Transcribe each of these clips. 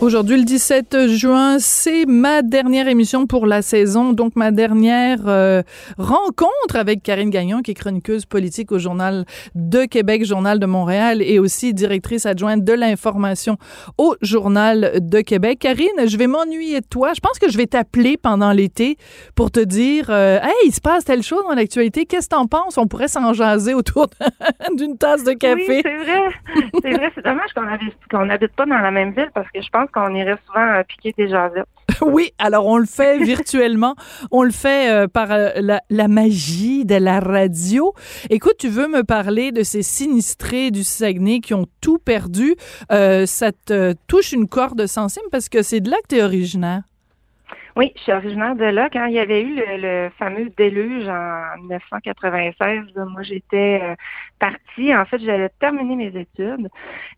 Aujourd'hui, le 17 juin, c'est ma dernière émission pour la saison, donc ma dernière euh, rencontre avec Karine Gagnon, qui est chroniqueuse politique au Journal de Québec, Journal de Montréal, et aussi directrice adjointe de l'information au Journal de Québec. Karine, je vais m'ennuyer de toi. Je pense que je vais t'appeler pendant l'été pour te dire, euh, hey, il se passe telle chose dans l'actualité. Qu'est-ce que t'en penses? On pourrait s'en jaser autour d'une tasse de café. Oui, c'est vrai. C'est vrai. C'est dommage qu'on n'habite pas dans la même ville parce que je pense qu'on irait souvent euh, piquer des jasettes. oui, alors on le fait virtuellement. On le fait euh, par euh, la, la, magie de la radio. Écoute, tu veux me parler de ces sinistrés du Saguenay qui ont tout perdu? ça te touche une corde sensible parce que c'est de là que tu es originaire. Oui, je suis originaire de là. Quand il y avait eu le, fameux déluge en 1996, moi j'étais euh, partie. En fait, j'allais terminer mes études,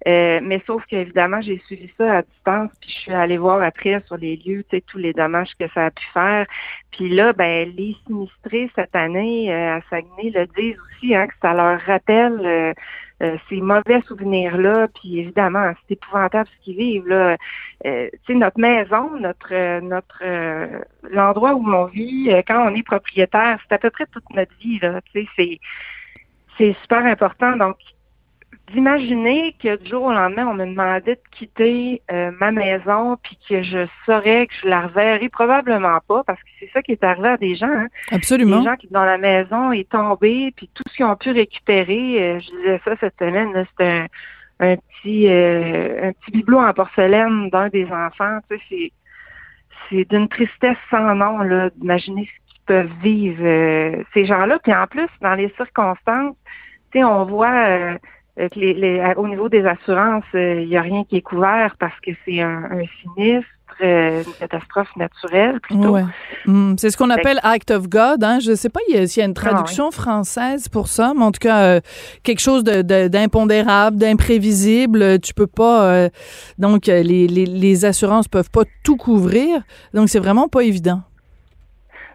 euh, mais sauf qu'évidemment, j'ai suivi ça à distance, puis je suis allée voir après sur les lieux, tu sais, tous les dommages que ça a pu faire. Puis là, ben les sinistrés cette année euh, à Saguenay le disent aussi, hein, que ça leur rappelle euh, ces mauvais souvenirs-là, puis évidemment, c'est épouvantable ce qu'ils vivent. Là. Euh, notre maison, notre notre euh, l'endroit où on vit, euh, quand on est propriétaire, c'est à peu près toute notre vie. Là, c'est c'est super important. Donc, d'imaginer que du jour au lendemain, on me demandait de quitter euh, ma maison, puis que je saurais que je la reverrai probablement pas, parce que c'est ça qui est arrivé à des gens. Hein. Absolument. Des gens qui, dans la maison, est tombé, puis tout ce qu'ils ont pu récupérer, euh, je disais ça cette semaine, c'était un, petit euh, un petit bibelot en porcelaine d'un des enfants. Tu sais, c'est c'est d'une tristesse sans nom, là, d'imaginer ce qu'ils peuvent vivre ces gens-là. Puis en plus, dans les circonstances, tu sais, on voit euh, les, au niveau des assurances, il euh, n'y a rien qui est couvert parce que c'est un, sinistre, euh, une catastrophe naturelle plutôt. Hmm, c'est ce qu'on appelle Act of God. Hein? Je ne sais pas s'il y, a une ah, traduction française pour ça, mais en tout cas, quelque chose d'impondérable, d'imprévisible. Tu peux pas. donc, les, les, les assurances peuvent pas tout couvrir. Donc, c'est vraiment pas évident.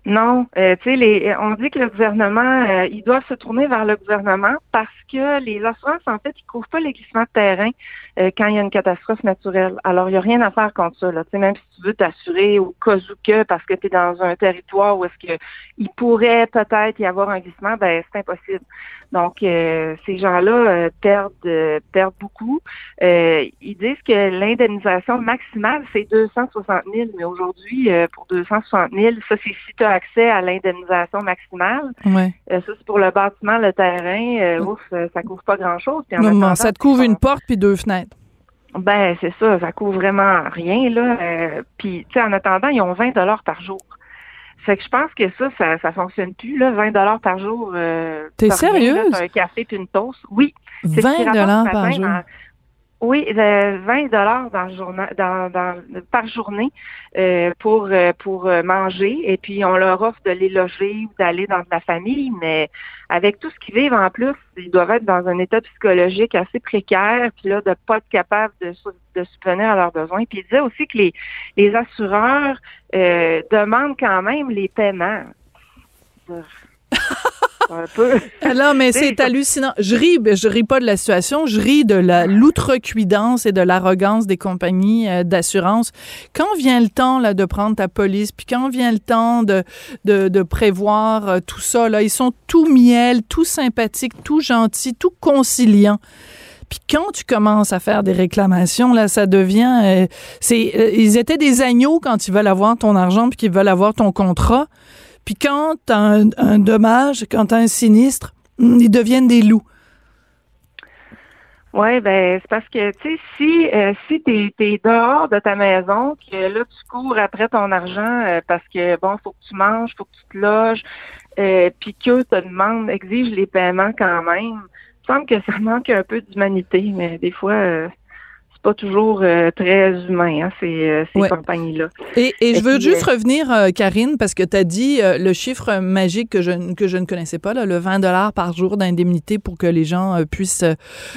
Non, euh, tu sais, les, on dit que le gouvernement, euh, il doit se tourner vers le gouvernement parce que les assurances, en fait, ils couvrent pas les glissements de terrain euh, quand il y a une catastrophe naturelle. Alors, il n'y a rien à faire contre ça. Là. Tu sais, même si tu veux t'assurer au cas où que, parce que tu es dans un territoire où est-ce que il pourrait peut-être y avoir un glissement, ben c'est impossible. Donc, ces gens-là perdent perdent beaucoup. ils disent que l'indemnisation maximale, c'est 260 000, mais aujourd'hui, pour 260 000, ça, c'est si tu accès à l'indemnisation maximale. Ouais. Euh, ça, c'est pour le bâtiment, le terrain. Euh, ouf, euh, ça couvre pas grand-chose. ça te couvre une porte puis deux fenêtres. Ben, c'est ça. Ça couvre vraiment rien, là. puis, tu sais, en attendant, ils ont 20 dollars par jour. Fait que je pense que ça, ça, ça fonctionne plus, là, 20 dollars par jour. T'es sérieuse? un café puis une toast. Oui. 20 dollars par jour. Oui, 20 dollars dans, dans, dans, par journée euh, pour euh, pour euh, manger et puis on leur offre de les loger ou d'aller dans la famille, mais avec tout ce qu'ils vivent en plus, ils doivent être dans un état psychologique assez précaire, puis là de pas être capable de, de subvenir à leurs besoins. Puis il disait aussi que les les assureurs demandent quand même les paiements. un peu. Alors, mais c'est hallucinant. Je ris, je ris pas de la situation, je ris de la l'outrecuidance et de l'arrogance des compagnies euh, d'assurance. Quand vient le temps là de prendre ta police, puis quand vient le temps de de, de prévoir euh, tout ça là, ils sont tout miel, tout sympathiques, tout gentils, tout conciliants. Puis quand tu commences à faire des réclamations, là, ça devient... Euh, c'est, euh, ils étaient des agneaux quand ils veulent avoir ton argent puis qu'ils veulent avoir ton contrat. Puis quand tu as un, dommage, quand tu as un sinistre, hmm, ils deviennent des loups. Oui, ben c'est parce que tu sais, si euh, si t'es es dehors de ta maison, que là tu cours après ton argent parce que bon, faut que tu manges, faut que tu te loges, puis qu'eux te demandent, exigent les paiements quand même semble que ça manque un peu d'humanité, mais des fois, euh, pas toujours euh, très humain, hein, ces, euh, ces compagnies-là. Et, et, je veux juste revenir, Karine, parce que tu as dit le chiffre magique que je, que je ne connaissais pas, là, le 20 dollars par jour d'indemnité pour que les gens puissent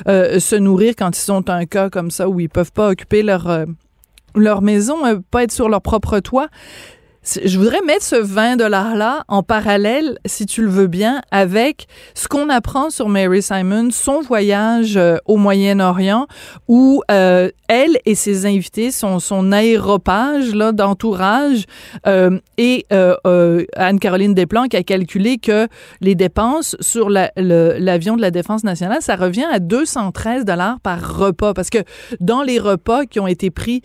se nourrir quand ils sont un cas comme ça où ils peuvent pas occuper leur leur maison, pas être sur leur propre toit. Je voudrais mettre ce 20 $-là en parallèle, si tu le veux bien, avec ce qu'on apprend sur Mary Simon, son voyage euh, au Moyen-Orient, où euh, elle et ses invités, son, son aéropage là, d'entourage, euh, et Anne-Caroline Desplanques a calculé que les dépenses sur l'avion de la Défense nationale, ça revient à 213 dollars par repas. Parce que dans les repas qui ont été pris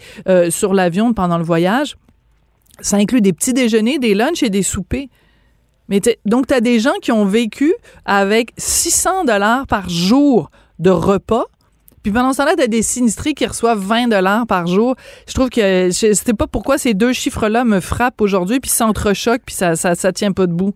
sur l'avion pendant le voyage, ça inclut des petits déjeuners, des lunchs et des soupers. Mais donc, tu as des gens qui ont vécu avec 600 dollars par jour de repas. Puis pendant ce temps-là, tu as des sinistrés qui reçoivent 20 dollars par jour. Je trouve que je sais pas pourquoi ces deux chiffres-là me frappent aujourd'hui, puis s'entrechoquent, puis ça, ça, ça tient pas debout.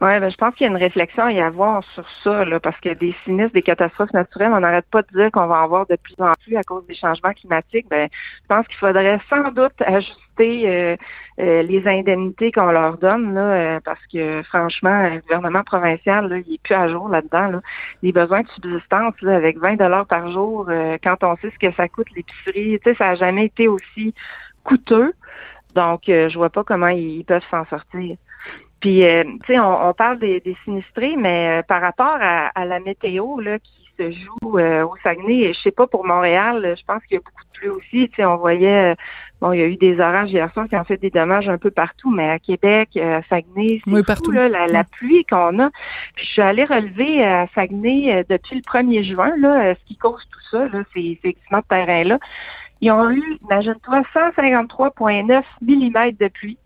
Oui, ben, je pense qu'il y a une réflexion à y avoir sur ça, là, parce que des sinistres, des catastrophes naturelles, on n'arrête pas de dire qu'on va en avoir de plus en plus à cause des changements climatiques. Ben, je pense qu'il faudrait sans doute ajuster euh, euh, les indemnités qu'on leur donne, là, euh, parce que franchement, le gouvernement provincial, là, il est plus à jour là-dedans. Là. Les besoins de subsistance là, avec 20 dollars par jour, quand on sait ce que ça coûte l'épicerie, tu sais, ça n'a jamais été aussi coûteux. Donc, je vois pas comment ils peuvent s'en sortir. Puis, euh, tu sais, on, parle des, sinistrés, mais euh, par rapport à, la météo là, qui se joue euh, au Saguenay, je sais pas pour Montréal, je pense qu'il y a beaucoup de pluie aussi. Tu sais, on voyait, bon, il y a eu des orages hier soir qui ont fait des dommages un peu partout, mais à Québec, à Saguenay, c'est partout là, la, pluie qu'on a. Puis, je suis allée relever à Saguenay depuis le 1er juin, là, ce qui cause tout ça, là, ces, ces de terrain-là. Ils ont eu, imagine-toi, 153,9 mm de pluie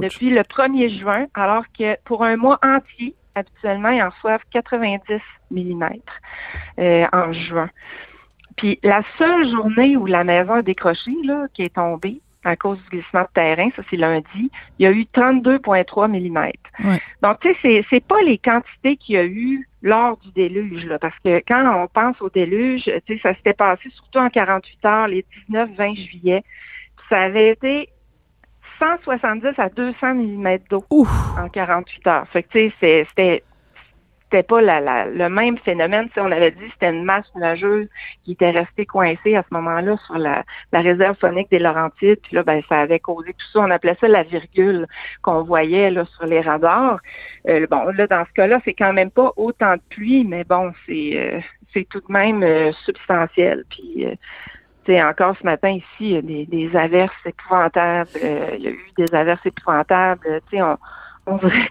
depuis le 1er juin, alors que pour un mois entier, habituellement, ils en reçoivent 90 mm euh, en juin. Puis la seule journée où la maison a décroché, là, qui est tombée à cause du glissement de terrain, ça c'est lundi, il y a eu 32,3 mm. Donc, tu sais, c'est, pas les quantités qu'il y a eu lors du déluge, là, parce que quand on pense au déluge, tu sais, ça s'était passé surtout en 48 heures, les 19-20 juillet. Ça avait été 170 à 200 mm d'eau en 48 heures. Fait que, tu sais, c'était c'était pas la, le même phénomène. Si on avait dit c'était une masse nuageuse qui était restée coincée à ce moment-là sur la, la réserve phonique des Laurentides. Puis là, ben, ça avait causé tout ça. On appelait ça la virgule qu'on voyait là sur les radars. Euh, bon, là, dans ce cas-là, c'est quand même pas autant de pluie, mais bon, c'est euh, c'est tout de même euh, substantiel. Puis encore ce matin ici, il y a des, des averses épouvantables. Euh, il y a eu des averses épouvantables. On, on dirait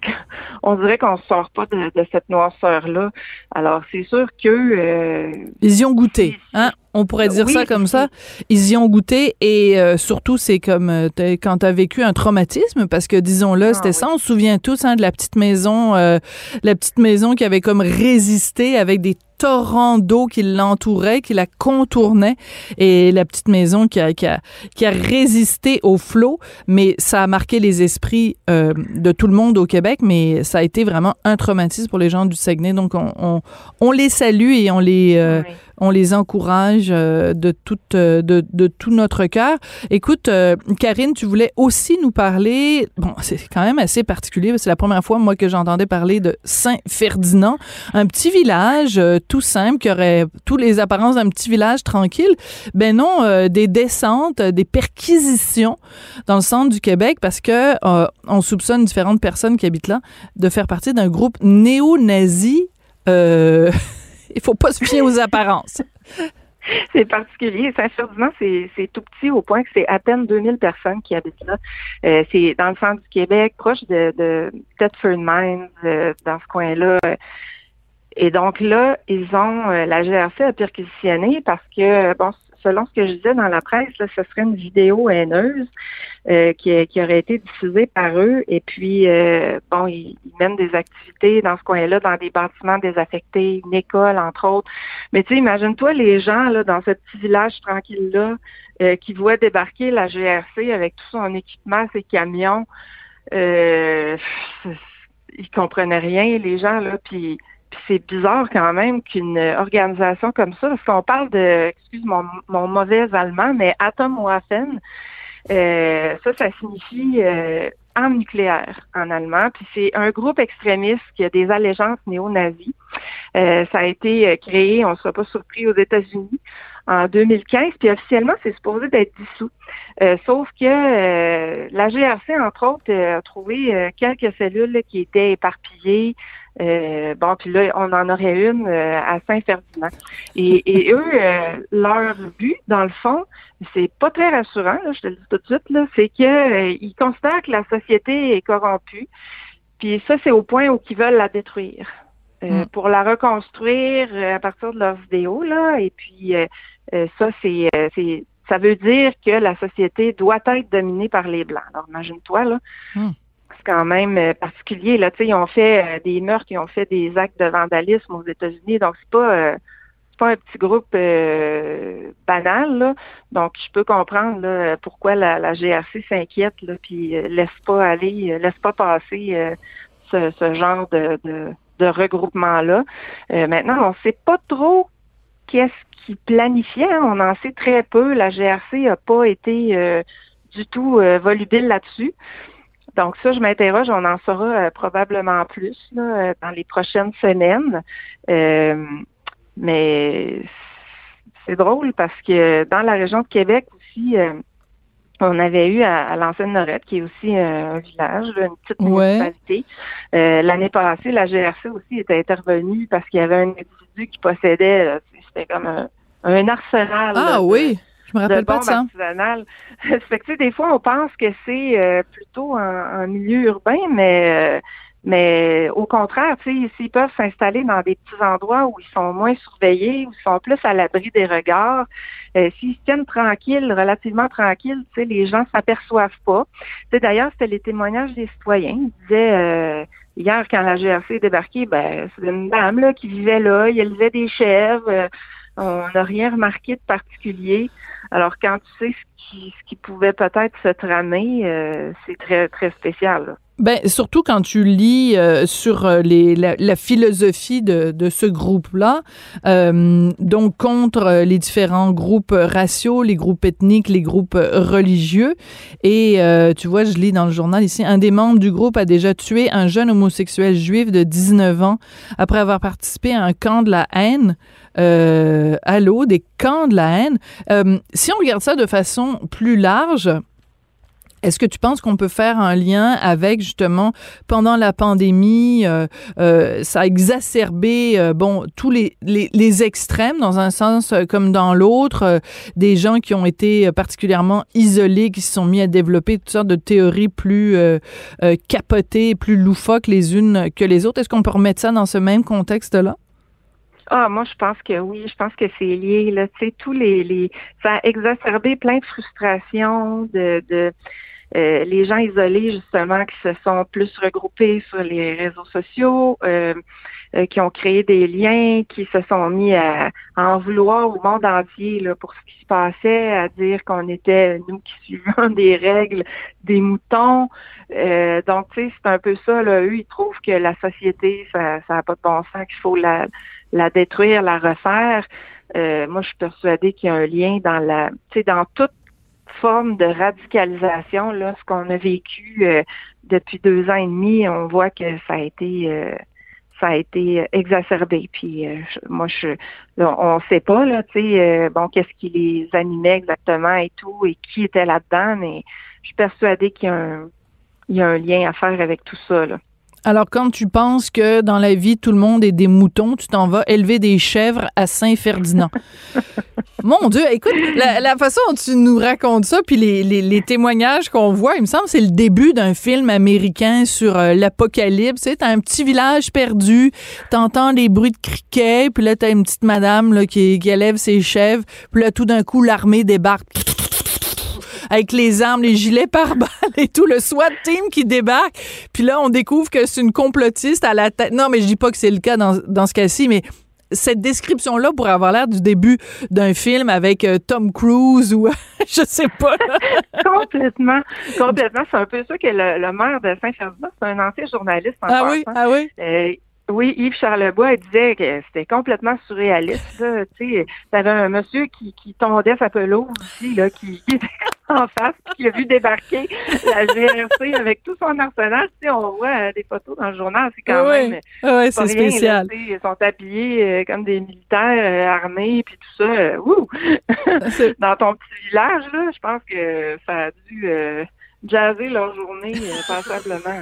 qu'on dirait qu'on sort pas de, cette noirceur là. Alors c'est sûr que euh, ils y ont goûté, hein? On pourrait dire ça comme ça. Ils y ont goûté et euh, surtout c'est comme quand tu as vécu un traumatisme parce que disons-le, ah c'était ça. On se souvient tous hein, de la petite maison, la petite maison qui avait comme résisté avec des torrent d'eau qui l'entourait, qui la contournait, et la petite maison qui a, qui a, qui a résisté au flot, mais ça a marqué les esprits euh, de tout le monde au Québec, mais ça a été vraiment un traumatisme pour les gens du Saguenay. Donc, on, on, on les salue et on les, euh, on les encourage de tout de, de, tout notre cœur. Écoute, Karine, tu voulais aussi nous parler. Bon, c'est quand même assez particulier. C'est la première fois moi que j'entendais parler de Saint Ferdinand, un petit village tout simple qui aurait tous les apparences d'un petit village tranquille. Ben non, des descentes, des perquisitions dans le centre du Québec parce que on soupçonne différentes personnes qui habitent là de faire partie d'un groupe néo-nazi. Euh, il faut pas se fier aux apparences. C'est particulier. Saint-Ferdinand, c'est tout petit au point que c'est à peine 2000 personnes qui habitent là. Euh, c'est dans le centre du Québec, proche de, de Thetford euh, dans ce coin-là. Et donc là, ils ont la GRC a perquisitionné parce que bon, selon ce que je disais dans la presse, ce serait une vidéo haineuse euh, qui, aurait été diffusée par eux. Et puis, euh, bon, ils, mènent des activités dans ce coin-là, dans des bâtiments désaffectés, une école, entre autres. Mais tu sais, imagine-toi les gens là dans ce petit village tranquille-là euh, qui voient débarquer la GRC avec tout son équipement, ses camions. Euh, ils comprenaient rien, les gens, là, puis c'est bizarre quand même qu'une organisation comme ça, parce qu'on parle de, excuse mon, mon mauvais allemand, mais Atomwaffen, euh, ça, ça signifie euh, arme nucléaire en allemand. Puis c'est un groupe extrémiste qui a des allégeances néo-nazis. Euh, ça a été euh, créé, on ne sera pas surpris, aux États-Unis en 2015, puis officiellement, c'est supposé d'être dissous. Euh, sauf que euh, la GRC, entre autres, a trouvé quelques cellules qui étaient éparpillées, euh, bon, puis là, on en aurait une euh, à Saint-Ferdinand. Et, eux, euh, leur but, dans le fond, c'est pas très rassurant, je te le dis tout de suite, là, c'est qu'ils considèrent que la société est corrompue. Puis ça, c'est au point où ils veulent la détruire. Mm. Pour la reconstruire à partir de leurs vidéos, là. Et puis ça, c'est ça veut dire que la société doit être dominée par les Blancs. Alors, imagine-toi, là. Mm quand même euh, particulier. Là, ils ont fait euh, des meurtres, ils ont fait des actes de vandalisme aux États-Unis, donc c'est pas euh, pas un petit groupe banal. Là. Donc, je peux comprendre là, pourquoi la, la GRC s'inquiète, là, puis laisse pas aller, laisse pas passer ce, ce, genre de, de, regroupement-là. maintenant, on sait pas trop qu'est-ce qui planifiait. Hein. On en sait très peu. La GRC a pas été du tout volubile là-dessus. Donc ça, je m'interroge, on en saura euh, probablement plus euh, dans les prochaines semaines. Euh, mais c'est drôle parce que dans la région de Québec aussi, on avait eu à, l'ancienne Norette, qui est aussi un village, une petite municipalité. L'année passée, la GRC aussi était intervenue parce qu'il y avait un individu qui possédait, c'était comme un, arsenal. Ah oui. Je me rappelle pas de ça. fait que, des fois, on pense que c'est euh, plutôt un, milieu urbain, mais euh, mais au contraire, s'ils peuvent s'installer dans des petits endroits où ils sont moins surveillés, où ils sont plus à l'abri des regards, euh, s'ils se tiennent tranquilles, relativement tranquilles, les gens s'aperçoivent pas. D'ailleurs, c'était les témoignages des citoyens. Ils disaient hier, quand la GRC est débarquée, ben, c'est une dame là, qui vivait là, il élevait des chèvres. On n'a rien remarqué de particulier. Alors, quand tu sais ce qui, ce qui pouvait peut-être se tramer, euh, c'est très, très spécial. Ben, surtout quand tu lis euh, sur euh, les, la, philosophie de, de ce groupe-là, donc contre les différents groupes raciaux, les groupes ethniques, les groupes religieux. Et tu vois, je lis dans le journal ici, un des membres du groupe a déjà tué un jeune homosexuel juif de 19 ans après avoir participé à un camp de la haine euh, l'eau, des camps de la haine. Euh, si on regarde ça de façon plus large, est-ce que tu penses qu'on peut faire un lien avec justement pendant la pandémie, euh, euh, ça a exacerbé bon tous les, les, extrêmes dans un sens comme dans l'autre, des gens qui ont été particulièrement isolés, qui se sont mis à développer toutes sortes de théories plus capotées, plus loufoques les unes que les autres? Est-ce qu'on peut remettre ça dans ce même contexte-là? Ah, moi, je pense que oui. Je pense que c'est lié. Là, tu sais, tous les, les, ça a exacerbé plein de frustrations, de, de euh, les gens isolés justement qui se sont plus regroupés sur les réseaux sociaux, euh, euh, qui ont créé des liens, qui se sont mis à, en vouloir au monde entier là, pour ce qui se passait, à dire qu'on était nous qui suivions des règles, des moutons. donc, tu sais, c'est un peu ça. Là. Eux, ils trouvent que la société, ça n'a pas de bon sens, qu'il faut la la détruire, la refaire. Euh, moi, je suis persuadée qu'il y a un lien dans la, tu sais, dans toute forme de radicalisation, là, ce qu'on a vécu euh, depuis deux ans et demi, on voit que ça a été euh, ça a été exacerbé. Puis moi, je, on sait pas là, tu sais, bon, qu'est-ce qui les animait exactement et tout, et qui était là-dedans, mais je suis persuadée qu'il y a un, y a un lien à faire avec tout ça. Alors, quand tu penses que dans la vie, tout le monde est des moutons, tu t'en vas élever des chèvres à Saint-Ferdinand. Mon Dieu, écoute, la, façon dont tu nous racontes ça, puis les, témoignages qu'on voit, il me semble c'est le début d'un film américain sur euh, l'apocalypse. Tu sais, t'as un petit village perdu, t'entends des bruits de criquets, puis là, t'as une petite madame là, qui, qui élève ses chèvres, puis là, tout d'un coup, l'armée débarque avec les armes, les gilets pare-balles et tout, le SWAT team qui débarque. Puis là, on découvre que c'est une complotiste à la tête. Non, mais je dis pas que c'est le cas dans, dans ce cas-ci, mais cette description-là pourrait avoir l'air du début d'un film avec euh, Tom Cruise ou je sais pas. complètement, complètement. C'est un peu ça que le, maire de Saint-Ferdinand, c'est un ancien journaliste. En ah oui, ah oui. Euh, oui, Yves Charlebois disait que c'était complètement surréaliste. Tu avais un monsieur qui, qui tondait sa pelouse aussi, là, qui, qui était en face, qui a vu débarquer la GRC avec tout son arsenal. Tu sais, on voit euh, des photos dans le journal, c'est quand même ah c'est spécial. ils sont habillés euh, comme des militaires euh, armés, puis tout ça. Wouh! dans ton petit village, là, je pense que ça a dû jazzer leur journée passablement.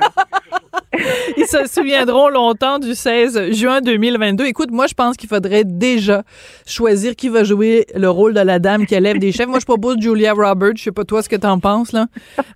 Ils se souviendront longtemps du 16 juin 2022. Écoute, moi, je pense qu'il faudrait déjà choisir qui va jouer le rôle de la dame qui élève des chefs. Moi, je propose Julia Roberts. Je sais pas toi ce que t'en penses, là.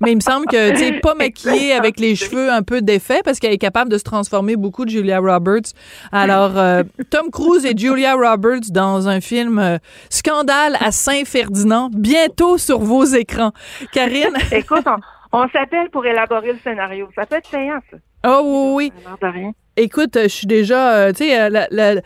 Mais il me semble que, tu sais, pas maquillée avec les cheveux un peu défaits parce qu'elle est capable de se transformer beaucoup, de Julia Roberts. Alors, euh, Tom Cruise et Julia Roberts dans un film euh, Scandale à Saint-Ferdinand, bientôt sur vos écrans. Karine? Écoute, on s'appelle pour élaborer le scénario. Ça peut être payant, ça. Oh oui, oui. Écoute, je suis déjà, euh, tu sais, la, la,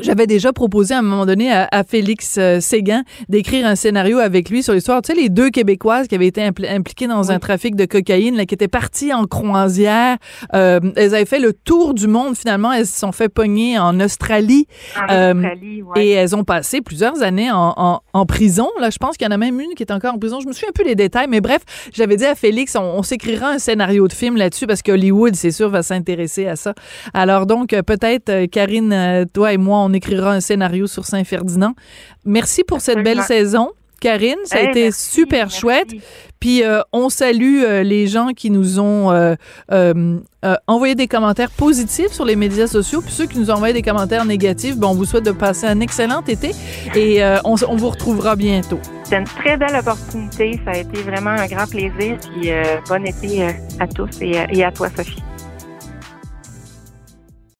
j'avais déjà proposé à un moment donné à, Félix euh, Séguin d'écrire un scénario avec lui sur l'histoire. Tu sais, les deux Québécoises qui avaient été impliquées dans un trafic de cocaïne, là, qui étaient parties en croisière. Euh, elles avaient fait le tour du monde finalement. Elles se sont fait pogner en Australie. En euh, Australie Et elles ont passé plusieurs années en, en, en prison. Là, je pense qu'il y en a même une qui est encore en prison. Je me souviens un peu des détails, mais bref, j'avais dit à Félix, on, on s'écrira un scénario de film là-dessus parce qu'Hollywood, c'est sûr, va s'intéresser à ça. Alors donc, peut-être, Karine, toi et moi, on écrira un scénario sur Saint-Ferdinand. Merci pour cette belle saison. Karine, ça a été super chouette. Puis euh, on salue euh, les gens qui nous ont euh, envoyé des commentaires positifs sur les médias sociaux, puis ceux qui nous ont envoyé des commentaires négatifs. Bon, on vous souhaite de passer un excellent été et on, vous retrouvera bientôt. C'est une très belle opportunité. Ça a été vraiment un grand plaisir. Puis bon été à tous et à toi, Sophie.